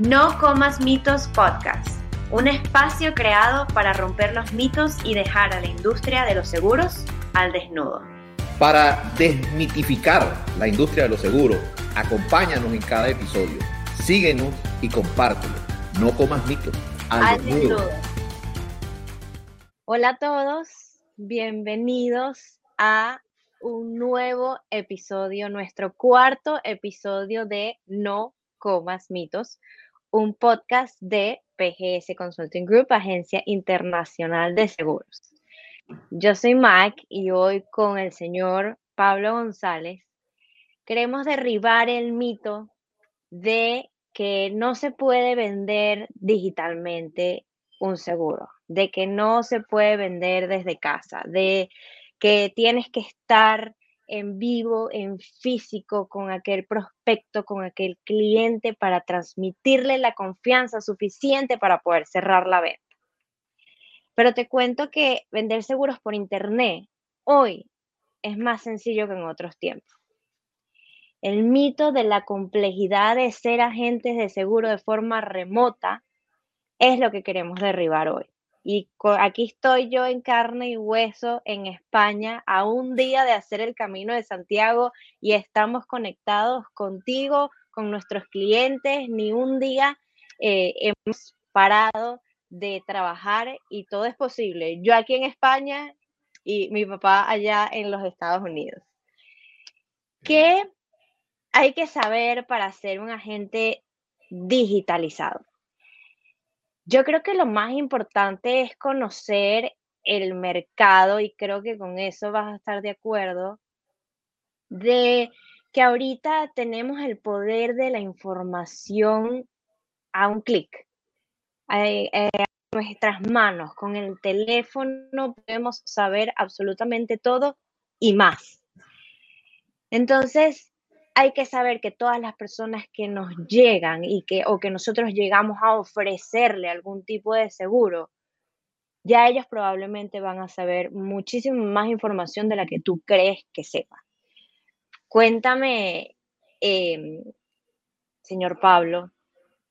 No Comas Mitos Podcast, un espacio creado para romper los mitos y dejar a la industria de los seguros al desnudo. Para desmitificar la industria de los seguros, acompáñanos en cada episodio, síguenos y compártelo. No comas mitos al, desnudo. Hola a todos, bienvenidos a un nuevo episodio, nuestro cuarto episodio de No Comas Mitos, un podcast de PGS Consulting Group, Agencia Internacional de Seguros. Yo soy Mac y hoy con el señor Pablo González queremos derribar el mito de que no se puede vender digitalmente un seguro, de que no se puede vender desde casa, de que tienes que estar en vivo, en físico, con aquel prospecto, con aquel cliente para transmitirle la confianza suficiente para poder cerrar la venta. Pero te cuento que vender seguros por internet hoy es más sencillo que en otros tiempos. El mito de la complejidad de ser agentes de seguro de forma remota es lo que queremos derribar hoy. Y aquí estoy yo en carne y hueso en España a un día de hacer el camino de Santiago y estamos conectados contigo, con nuestros clientes. Ni un día eh, hemos parado de trabajar y todo es posible. Yo aquí en España y mi papá allá en los Estados Unidos. ¿Qué hay que saber para ser un agente digitalizado? Yo creo que lo más importante es conocer el mercado y creo que con eso vas a estar de acuerdo, de que ahorita tenemos el poder de la información a un clic, eh, eh, a, nuestras manos, con el teléfono podemos saber absolutamente todo y más. Entonces, hay que saber que todas las personas que nos llegan y que o que nosotros llegamos a ofrecerle algún tipo de seguro, ya ellos probablemente van a saber muchísima más información de la que tú crees que sepa. Cuéntame, em, señor Pablo,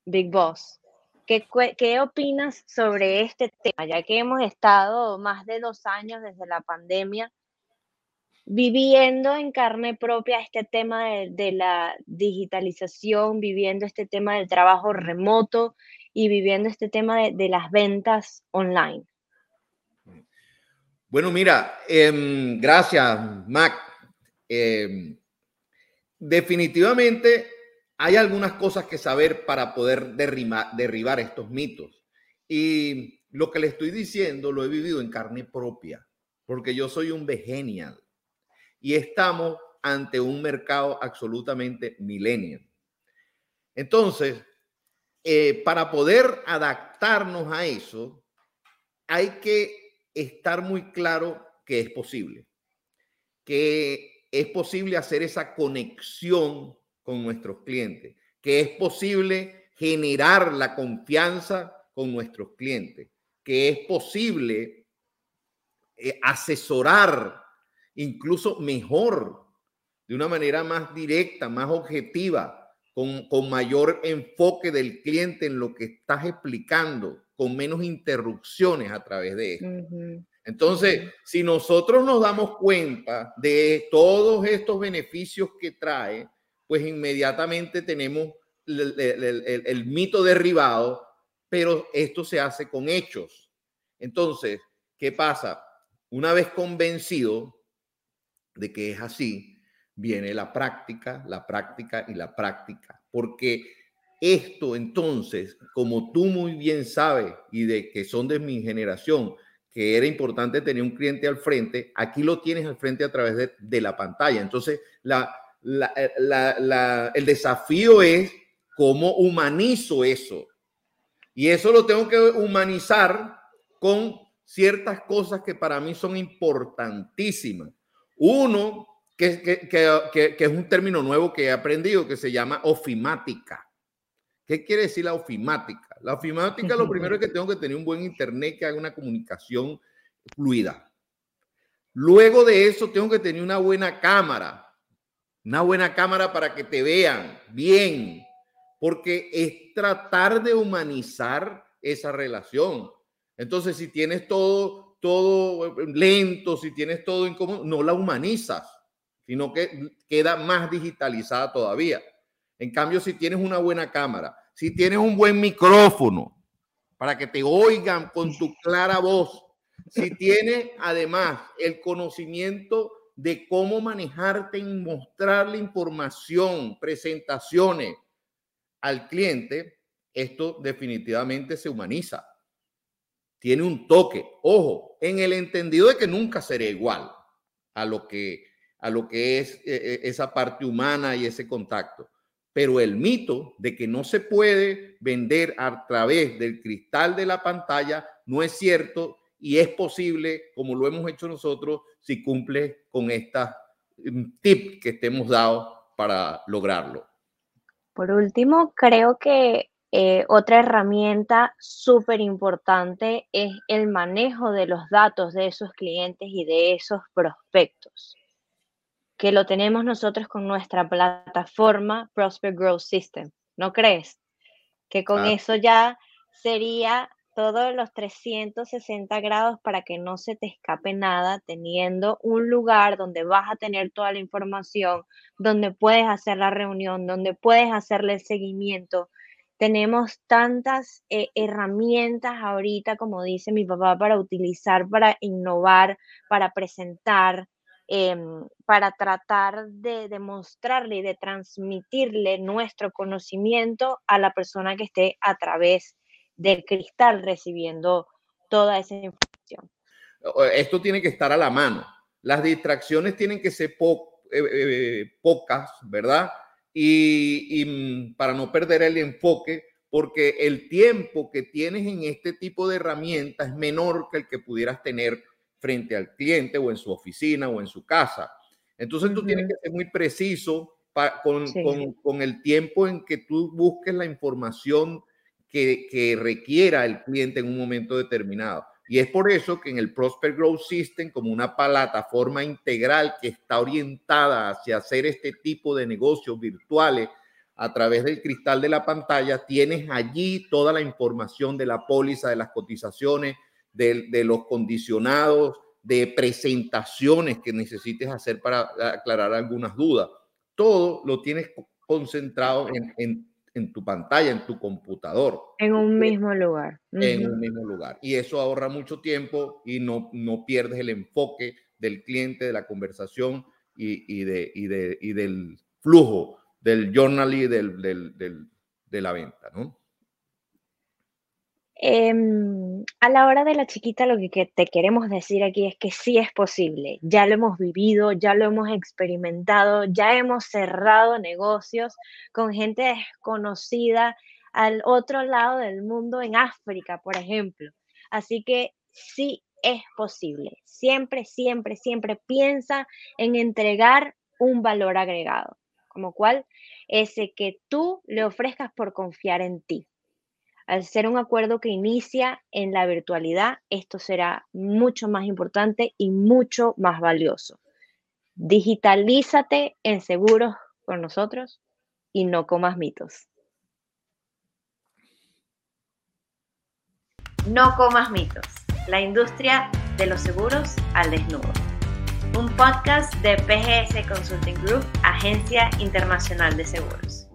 Big Boss, ¿qué, ¿qué opinas sobre este tema? Ya que hemos estado más de dos años desde la pandemia viviendo en carne propia este tema de, la digitalización, viviendo este tema del trabajo remoto y viviendo este tema de, las ventas online? Bueno, mira, em, gracias, Mac. Em, definitivamente hay algunas cosas que saber para poder derribar estos mitos. Y lo que le estoy diciendo lo he vivido en carne propia, porque yo soy un vegenial y estamos ante un mercado absolutamente millennial. Entonces, eh, para poder adaptarnos a eso, hay que estar muy claro que es posible, que es posible hacer esa conexión con nuestros clientes, que es posible generar la confianza con nuestros clientes, que es posible eh, asesorar incluso mejor, de una manera más directa, más objetiva, con, con mayor enfoque del cliente en lo que estás explicando, con menos interrupciones a través de esto. Entonces, si nosotros nos damos cuenta de todos estos beneficios que trae, pues inmediatamente tenemos el, el, el, mito derribado, pero esto se hace con hechos. Entonces, ¿qué pasa? Una vez convencido, de que es así, viene la práctica, la práctica y la práctica. Porque esto entonces, como tú muy bien sabes y de que son de mi generación, que era importante tener un cliente al frente, aquí lo tienes al frente a través de, la pantalla. Entonces, eh, la, el desafío es cómo humanizo eso. Y eso lo tengo que humanizar con ciertas cosas que para mí son importantísimas. Uno, que, es un término nuevo que he aprendido, que se llama ofimática. ¿Qué quiere decir la ofimática? La ofimática lo primero es que tengo que tener un buen internet que haga una comunicación fluida. Luego de eso tengo que tener una buena cámara, una buena cámara para que te vean bien, porque es tratar de humanizar esa relación. Entonces, si tienes todo, todo lento, si tienes todo incómodo, no la humanizas, sino que queda más digitalizada todavía. En cambio, si tienes una buena cámara, si tienes un buen micrófono para que te oigan con tu clara voz, si tienes además el conocimiento de cómo manejarte y mostrarle información, presentaciones al cliente, esto definitivamente se humaniza. Tiene un toque, ojo, en el entendido de que nunca será igual a lo que, a lo que es eh, eh, esa parte humana y ese contacto. Pero el mito de que no se puede vender a través del cristal de la pantalla no es cierto y es posible, como lo hemos hecho nosotros, si cumple con esta mm, tip que te hemos dado para lograrlo. Por último, creo que eh, otra herramienta súper importante es el manejo de los datos de esos clientes y de esos prospectos, que lo tenemos nosotros con nuestra plataforma Prosper Growth System. ¿No crees? Que con eso ya sería todos los 360 grados para que no se te escape nada, teniendo un lugar donde vas a tener toda la información, donde puedes hacer la reunión, donde puedes hacerle el seguimiento. Tenemos tantas eh, herramientas ahorita, como dice mi papá, para utilizar, para innovar, para presentar, em, para tratar de demostrarle y de transmitirle nuestro conocimiento a la persona que esté a través del cristal recibiendo toda esa información. Esto tiene que estar a la mano. Las distracciones tienen que ser eh, eh, pocas, ¿verdad? Y, mm, para no perder el enfoque, porque el tiempo que tienes en este tipo de herramientas es menor que el que pudieras tener frente al cliente o en su oficina o en su casa. Entonces tú tienes que ser muy preciso con, con, el tiempo en que tú busques la información que, requiera el cliente en un momento determinado. Y es por eso que en el Prosper Growth System, como una plataforma integral que está orientada hacia hacer este tipo de negocios virtuales a través del cristal de la pantalla, tienes allí toda la información de la póliza, de las cotizaciones, de, los condicionados, de presentaciones que necesites hacer para aclarar algunas dudas. Todo lo tienes concentrado en, en en tu pantalla, en tu computador. En un mismo lugar. En un mismo lugar. Y eso ahorra mucho tiempo y no, no pierdes el enfoque del cliente, de la conversación y, de, y, de, y del flujo del journal y del, del, de la venta, ¿no? Em, a la hora de la chiquita, lo que, te queremos decir aquí es que sí es posible. Ya lo hemos vivido, ya lo hemos experimentado, ya hemos cerrado negocios con gente desconocida al otro lado del mundo, en África, por ejemplo. Así que sí es posible. Siempre, siempre, siempre piensa en entregar un valor agregado, como cual ese que tú le ofrezcas por confiar en ti. Al ser un acuerdo que inicia en la virtualidad, esto será mucho más importante y mucho más valioso. Digitalízate en seguros con nosotros y no comas mitos. No comas mitos. La industria de los seguros al desnudo. Un podcast de PGS Consulting Group, Agencia Internacional de Seguros.